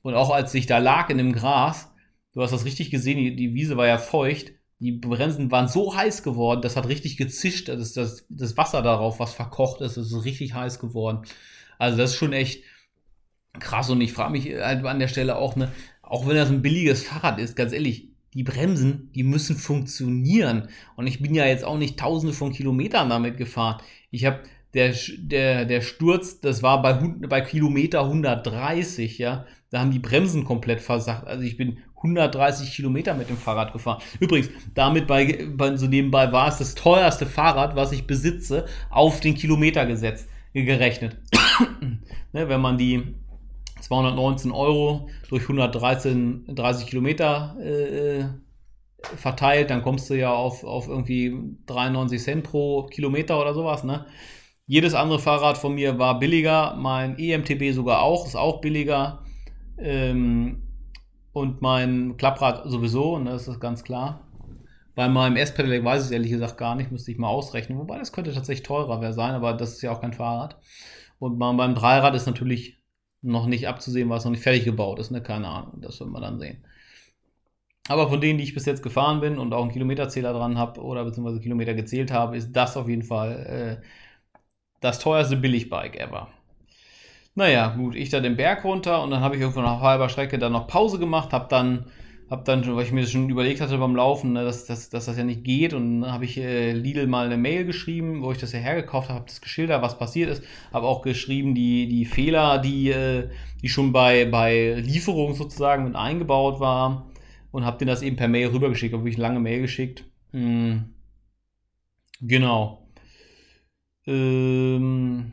A: Und auch als ich da lag in dem Gras, du hast das richtig gesehen, die, die Wiese war ja feucht, die Bremsen waren so heiß geworden, das hat richtig gezischt, das, das, das Wasser darauf, was verkocht ist, ist richtig heiß geworden. Also das ist schon echt krass und ich frage mich halt an der Stelle auch, ne, auch wenn das ein billiges Fahrrad ist, ganz ehrlich, die Bremsen, die müssen funktionieren. Und ich bin ja jetzt auch nicht tausende von Kilometern damit gefahren. Ich habe der, der, der Sturz, das war bei, bei Kilometer 130, ja. Da haben die Bremsen komplett versagt. Also ich bin 130 Kilometer mit dem Fahrrad gefahren. Übrigens, damit bei, bei, so nebenbei war es das teuerste Fahrrad, was ich besitze, auf den Kilometer gesetzt, gerechnet. (coughs) ne, wenn man die 219 Euro durch 113 30 Kilometer äh, verteilt, dann kommst du ja auf, auf irgendwie 93 Cent pro Kilometer oder sowas. Ne? Jedes andere Fahrrad von mir war billiger, mein EMTB sogar auch, ist auch billiger. Ähm, und mein Klapprad sowieso, und ne, das ist ganz klar. Bei meinem S-Pedelec weiß ich es ehrlich gesagt gar nicht, müsste ich mal ausrechnen. Wobei das könnte tatsächlich teurer sein, aber das ist ja auch kein Fahrrad. Und beim Dreirad ist natürlich noch nicht abzusehen, weil es noch nicht fertig gebaut ist. Ne? Keine Ahnung, das wird man dann sehen. Aber von denen, die ich bis jetzt gefahren bin und auch einen Kilometerzähler dran habe oder beziehungsweise Kilometer gezählt habe, ist das auf jeden Fall äh, das teuerste Billigbike ever. Naja, gut, ich da den Berg runter und dann habe ich irgendwo nach halber Strecke dann noch Pause gemacht, habe dann, hab dann, weil ich mir das schon überlegt hatte beim Laufen, ne, dass, dass, dass das ja nicht geht und dann habe ich äh, Lidl mal eine Mail geschrieben, wo ich das ja hergekauft habe, habe das geschildert, was passiert ist, habe auch geschrieben, die, die Fehler, die, äh, die schon bei, bei Lieferung sozusagen mit eingebaut waren und habe denen das eben per Mail rübergeschickt, habe ich eine lange Mail geschickt. Hm Genau. Ähm,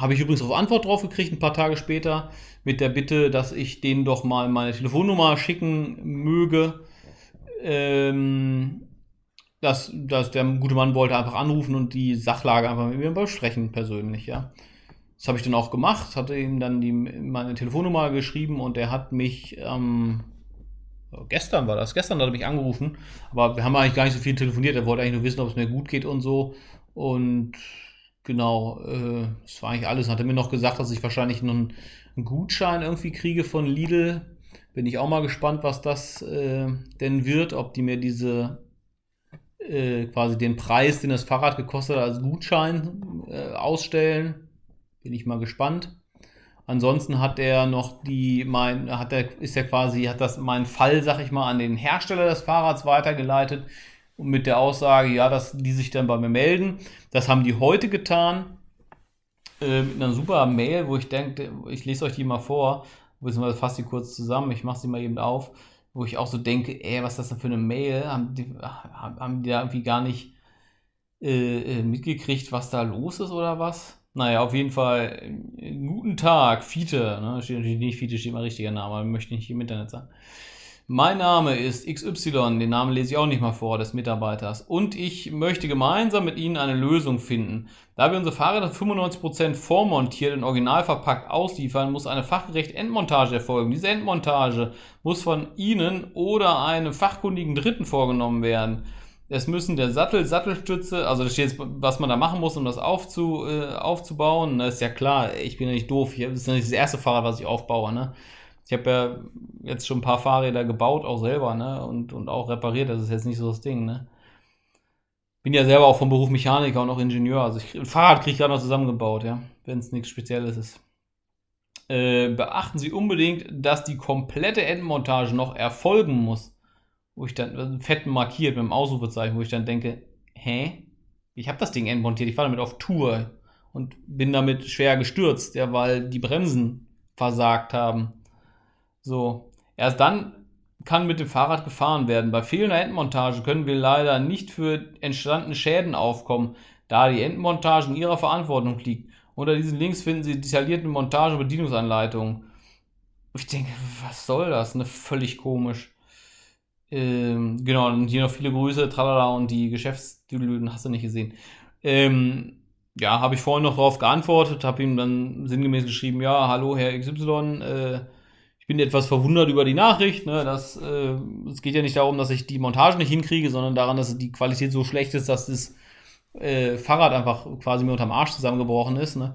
A: Habe ich übrigens auch Antwort drauf gekriegt, ein paar Tage später, mit der Bitte, dass ich denen doch mal meine Telefonnummer schicken möge. Ähm, dass, dass der gute Mann wollte einfach anrufen und die Sachlage einfach mit mir besprechen, persönlich, ja. Das habe ich dann auch gemacht, hatte ihm dann die, meine Telefonnummer geschrieben und er hat mich ähm, gestern war das, gestern hat er mich angerufen, aber wir haben eigentlich gar nicht so viel telefoniert, er wollte eigentlich nur wissen, ob es mir gut geht und so und genau, äh, das war eigentlich alles. Hat er mir noch gesagt, dass ich wahrscheinlich noch einen, einen Gutschein irgendwie kriege von Lidl. Bin ich auch mal gespannt, was das äh, denn wird, ob die mir diese äh, quasi den Preis, den das Fahrrad gekostet hat, als Gutschein äh, ausstellen. Bin ich mal gespannt. Ansonsten hat er noch die, mein, hat er, ist er quasi, hat das meinen Fall, sag ich mal, an den Hersteller des Fahrrads weitergeleitet und mit der Aussage, ja, dass die sich dann bei mir melden. Das haben die heute getan. Äh, mit einer super Mail, wo ich denke, ich lese euch die mal vor, beziehungsweise fasse die kurz zusammen, ich mache sie mal eben auf, wo ich auch so denke, ey, was ist das denn für eine Mail? Haben die, haben die da irgendwie gar nicht äh, äh mitgekriegt, was da los ist oder was? Naja, auf jeden Fall, äh, guten Tag, Fiete, ne? steht natürlich nicht Fiete, steht mal richtiger Name, möchte nicht im Internet sagen. Mein Name ist XY, den Namen lese ich auch nicht mal vor, des Mitarbeiters. Und ich möchte gemeinsam mit Ihnen eine Lösung finden. Da wir unsere Fahrräder 95% vormontiert und original verpackt ausliefern, muss eine fachgerechte Endmontage erfolgen. Diese Endmontage muss von Ihnen oder einem fachkundigen Dritten vorgenommen werden. Es müssen der Sattel, Sattelstütze, also da steht jetzt, was man da machen muss, um das aufzu, äh, aufzubauen. Das ist ja klar, ich bin ja nicht doof. Das ist ja nicht das erste Fahrrad, was ich aufbaue. Ne? Ich habe ja jetzt schon ein paar Fahrräder gebaut, auch selber, ne? Und, und auch repariert. Das ist jetzt nicht so das Ding, ne? Bin ja selber auch vom Beruf Mechaniker und auch Ingenieur. Also ich, ein Fahrrad kriege ich gerade noch zusammengebaut, ja, wenn es nichts Spezielles ist. Äh, beachten Sie unbedingt, dass die komplette Endmontage noch erfolgen muss. Wo ich dann, fett markiert mit dem Ausrufezeichen, wo ich dann denke, hä? Ich habe das Ding endmontiert, ich fahre damit auf Tour und bin damit schwer gestürzt, ja, weil die Bremsen versagt haben. So, erst dann kann mit dem Fahrrad gefahren werden. Bei fehlender Endmontage können wir leider nicht für entstandene Schäden aufkommen, da die Endmontage in ihrer Verantwortung liegt. Unter diesen Links finden Sie detaillierte Montage- und Bedienungsanleitungen. Ich denke, was soll das? Ne, völlig komisch. Ähm, genau, und hier noch viele Grüße, tralala und die Geschäftsdüdelüden hast du nicht gesehen. Ähm, ja, habe ich vorhin noch darauf geantwortet, habe ihm dann sinngemäß geschrieben, ja, hallo Herr XY, äh, bin etwas verwundert über die Nachricht. Ne, dass, äh, es geht ja nicht darum, dass ich die Montage nicht hinkriege, sondern daran, dass die Qualität so schlecht ist, dass das äh, Fahrrad einfach quasi mir unterm Arsch zusammengebrochen ist. Ne?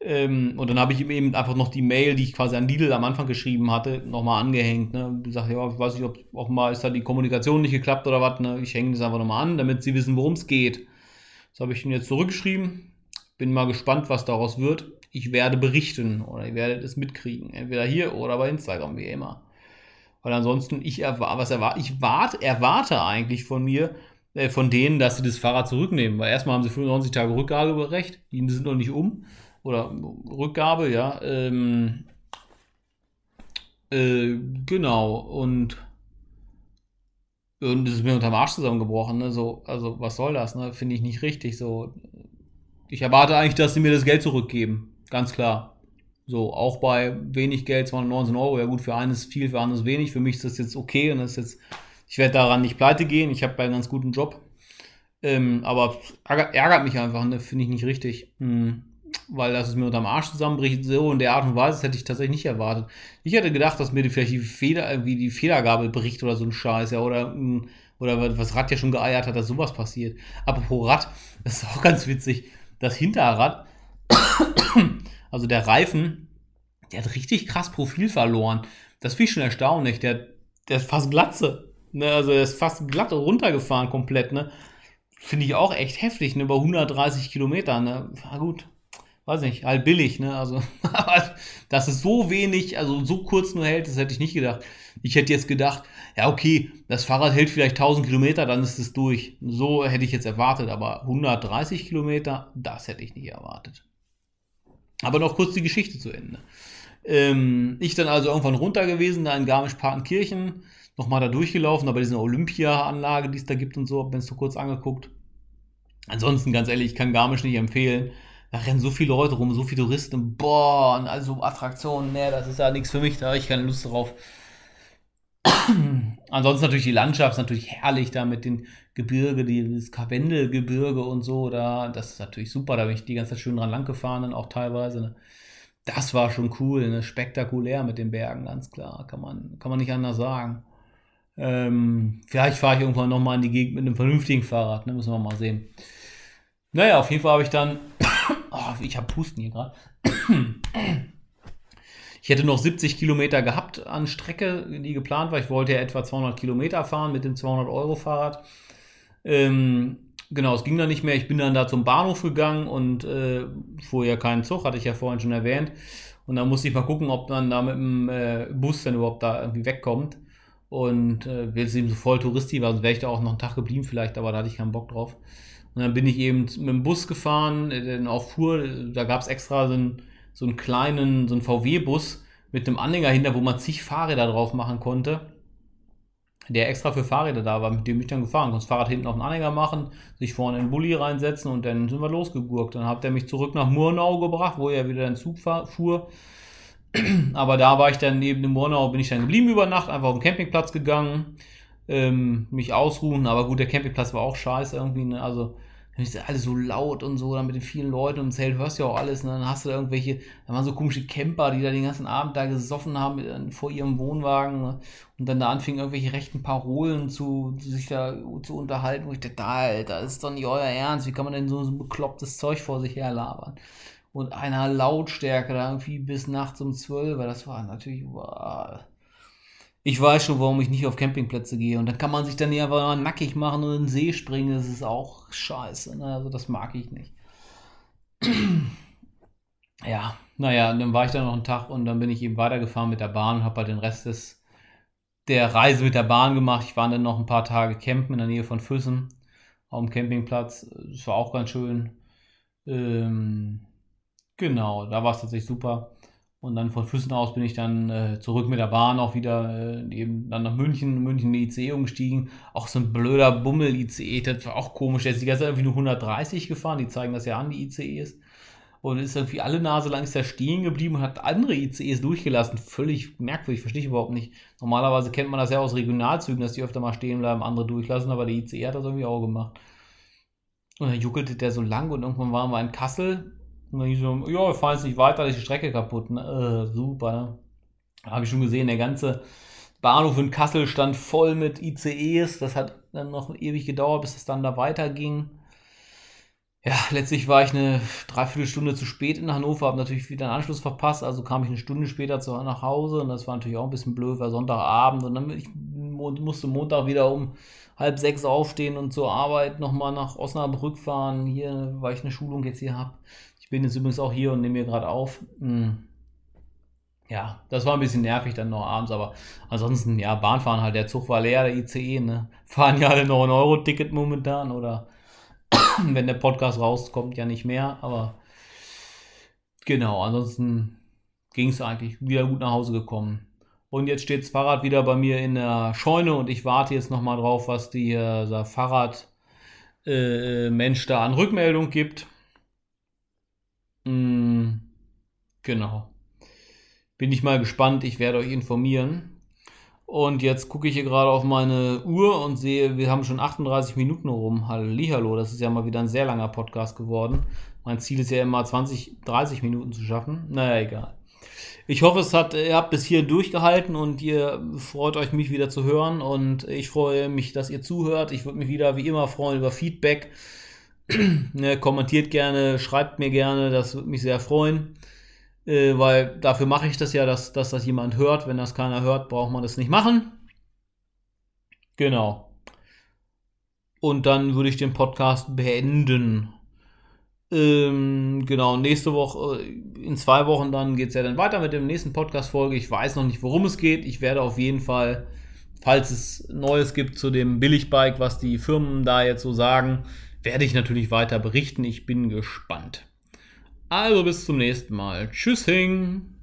A: Ähm, und dann habe ich ihm eben einfach noch die Mail, die ich quasi an Lidl am Anfang geschrieben hatte, nochmal angehängt. Ne? Ich sage, ja, ich weiß nicht, ob offenbar ist da die Kommunikation nicht geklappt oder was. Ne? Ich hänge das einfach nochmal an, damit sie wissen, worum es geht. Das habe ich ihm jetzt zurückgeschrieben. Bin mal gespannt, was daraus wird ich werde berichten oder ihr werdet es mitkriegen. Entweder hier oder bei Instagram, wie immer. Weil ansonsten, ich erwarte, was erwarte, ich wart, erwarte eigentlich von mir, äh, von denen, dass sie das Fahrrad zurücknehmen. Weil erstmal haben sie 95 Tage Rückgaberecht, die sind noch nicht um. Oder Rückgabe, ja. Ähm, äh, genau, und und das ist mir unterm Arsch zusammengebrochen, ne? So, also was soll das, ne? Finde ich nicht richtig. So, ich erwarte eigentlich, dass sie mir das Geld zurückgeben. Ganz klar. So, auch bei wenig Geld, 219 Euro, ja gut, für eines viel, für anderes wenig. Für mich ist das jetzt okay und das ist jetzt, ich werde daran nicht pleite gehen. Ich habe einen ganz guten Job. Ähm, aber ärgert, mich einfach, ne? finde ich nicht richtig. Hm. Weil das es mir unterm Arsch zusammenbricht, so in der Art und Weise, das hätte ich tatsächlich nicht erwartet. Ich hätte gedacht, dass mir die, vielleicht die Feder, irgendwie die Federgabel bricht oder so ein Scheiß, ja, oder, hm, oder was Rad ja schon geeiert hat, dass sowas passiert. Apropos Rad, (laughs) das ist auch ganz witzig. Das Hinterrad (clears throat) also der Reifen, der hat richtig krass Profil verloren. Das finde ich schon erstaunlich. Der, der ist fast glatze. Ne? Also der ist fast glatt runtergefahren komplett. Ne? Finde ich auch echt heftig. Ne? Über 130 Kilometer. Ne? Na gut, weiß nicht, halt billig. Ne? Also, (laughs) dass es so wenig, also so kurz nur hält, das hätte ich nicht gedacht. Ich hätte jetzt gedacht, ja okay, das Fahrrad hält vielleicht 1000 Kilometer, dann ist es durch. So hätte ich jetzt erwartet, aber 130 Kilometer, das hätte ich nicht erwartet. Aber noch kurz die Geschichte zu Ende. Ähm, ich dann also irgendwann runter gewesen, da in Garmisch-Partenkirchen, nochmal da durchgelaufen, aber diese Olympia-Anlage, die es da gibt und so, habe mir das so kurz angeguckt. Ansonsten, ganz ehrlich, ich kann Garmisch nicht empfehlen. Da rennen so viele Leute rum, so viele Touristen, boah, und also Attraktionen, ne, das ist ja nichts für mich, da habe ich keine Lust drauf. Ansonsten natürlich die Landschaft ist natürlich herrlich da mit den Gebirge, dieses Karwendelgebirge und so, da, das ist natürlich super, da bin ich die ganze Zeit schön dran lang gefahren, dann auch teilweise. Ne. Das war schon cool, ne, spektakulär mit den Bergen, ganz klar, kann man, kann man nicht anders sagen. Ähm, vielleicht fahre ich irgendwann nochmal in die Gegend mit einem vernünftigen Fahrrad, ne, müssen wir mal sehen. Naja, auf jeden Fall habe ich dann, (coughs) oh, ich habe Pusten hier gerade. Hätte noch 70 Kilometer gehabt an Strecke, die geplant war. Ich wollte ja etwa 200 Kilometer fahren mit dem 200-Euro-Fahrrad. Ähm, genau, es ging dann nicht mehr. Ich bin dann da zum Bahnhof gegangen und äh, fuhr ja keinen Zug, hatte ich ja vorhin schon erwähnt. Und dann musste ich mal gucken, ob man da mit dem äh, Bus dann überhaupt da irgendwie wegkommt. Und äh, es eben so voll touristisch war, wäre ich da auch noch einen Tag geblieben vielleicht, aber da hatte ich keinen Bock drauf. Und dann bin ich eben mit dem Bus gefahren, äh, der auch fuhr. Da gab es extra so einen, so einen kleinen, so einen VW-Bus mit einem Anhänger hinter, wo man zig Fahrräder drauf machen konnte. Der extra für Fahrräder da war, mit dem ich dann gefahren. Konnte das Fahrrad hinten auf den Anhänger machen, sich vorne in den Bulli reinsetzen und dann sind wir losgegurkt. Dann hat er mich zurück nach Murnau gebracht, wo er wieder in den Zug fuhr. (clears throat) Aber da war ich dann neben dem Murnau, bin ich dann geblieben über Nacht, einfach auf den Campingplatz gegangen ähm, mich ausruhen. Aber gut, der Campingplatz war auch scheiße irgendwie. Ne? Also, dann ist alles so laut und so, dann mit den vielen Leuten und im Zelt hörst du ja auch alles. Und ne? dann hast du da irgendwelche, da waren so komische Camper, die da den ganzen Abend da gesoffen haben äh, vor ihrem Wohnwagen ne? und dann da anfingen irgendwelche rechten Parolen zu, sich da zu unterhalten, wo ich dachte, Alter, das ist doch nicht euer Ernst, wie kann man denn so, so ein beklopptes Zeug vor sich her labern? Und einer Lautstärke da irgendwie bis nachts um 12, weil das war natürlich, wow, ich weiß schon, warum ich nicht auf Campingplätze gehe. Und dann kann man sich dann hier einfach nackig machen und in den See springen. Das ist auch scheiße. Ne? Also das mag ich nicht. (clears throat) ja, naja, dann war ich da noch einen Tag und dann bin ich eben weitergefahren mit der Bahn und habe halt den Rest des, der Reise mit der Bahn gemacht. Ich war dann noch ein paar Tage campen in der Nähe von Füssen auf dem Campingplatz. Das war auch ganz schön. Ähm, genau, da war es tatsächlich super. Und dann von Füssen aus bin ich dann äh, zurück mit der Bahn auch wieder äh, eben dann nach München, München in die ICE umgestiegen. Auch so ein blöder Bummel-ICE, das war auch komisch. Der ist die ganze Zeit irgendwie nur 130 gefahren, die zeigen das ja an, die ICEs. Und ist irgendwie alle Nase lang ist er stehen geblieben und hat andere ICEs durchgelassen. Völlig merkwürdig, verstehe ich überhaupt nicht. Normalerweise kennt man das ja aus Regionalzügen, dass die öfter mal stehen bleiben, andere durchlassen, aber der ICE hat das irgendwie auch gemacht. Und dann juckelte der so lang und irgendwann waren wir in Kassel und dann hieß so, ja, wir fahren jetzt nicht weiter, ist die Strecke kaputt. Ne? Äh, super, ne? Habe ich schon gesehen, der ganze Bahnhof in Kassel stand voll mit ICEs. Das hat dann noch ewig gedauert, bis es dann da weiterging. Ja, letztlich war ich eine Dreiviertelstunde zu spät in Hannover, habe natürlich wieder einen Anschluss verpasst, also kam ich eine Stunde später zu, nach Hause und das war natürlich auch ein bisschen blöd, weil Sonntagabend und dann ich musste Montag wieder um halb sechs aufstehen und zur Arbeit nochmal nach Osnabrück fahren, hier, weil ich eine Schulung jetzt hier habe. Bin jetzt übrigens auch hier und nehme mir gerade auf. Hm. Ja, das war ein bisschen nervig dann noch abends, aber ansonsten, ja, Bahnfahren halt, der Zug war leer, der ICE, ne? Fahren ja alle 9-Euro-Ticket momentan oder (coughs) wenn der Podcast rauskommt, ja nicht mehr, aber genau, ansonsten ging es eigentlich wieder gut nach Hause gekommen. Und jetzt steht das Fahrrad wieder bei mir in der Scheune und ich warte jetzt nochmal drauf, was dieser Fahrradmensch äh, da an Rückmeldung gibt. Mm, genau. Bin ich mal gespannt. Ich werde euch informieren. Und jetzt gucke ich hier gerade auf meine Uhr und sehe, wir haben schon 38 Minuten rum. Hallihallo, das ist ja mal wieder ein sehr langer Podcast geworden. Mein Ziel ist ja immer 20, 30 Minuten zu schaffen. Naja, egal. Ich hoffe, es hat, ihr habt bis hier durchgehalten und ihr freut euch, mich wieder zu hören. Und ich freue mich, dass ihr zuhört. Ich würde mich wieder wie immer freuen über Feedback ne, kommentiert gerne, schreibt mir gerne, das würde mich sehr freuen. Äh, weil dafür mache ich das ja, dass, dass das jemand hört. Wenn das keiner hört, braucht man das nicht machen. Genau. Und dann würde ich den Podcast beenden. Ähm, genau, nächste Woche, äh, in zwei Wochen dann geht es ja dann weiter mit dem nächsten Podcast-Folge. Ich weiß noch nicht, worum es geht. Ich werde auf jeden Fall, falls es Neues gibt zu dem Billigbike, was die Firmen da jetzt so sagen, werde ich natürlich weiter berichten. Ich bin gespannt. Also bis zum nächsten Mal. Tschüssing!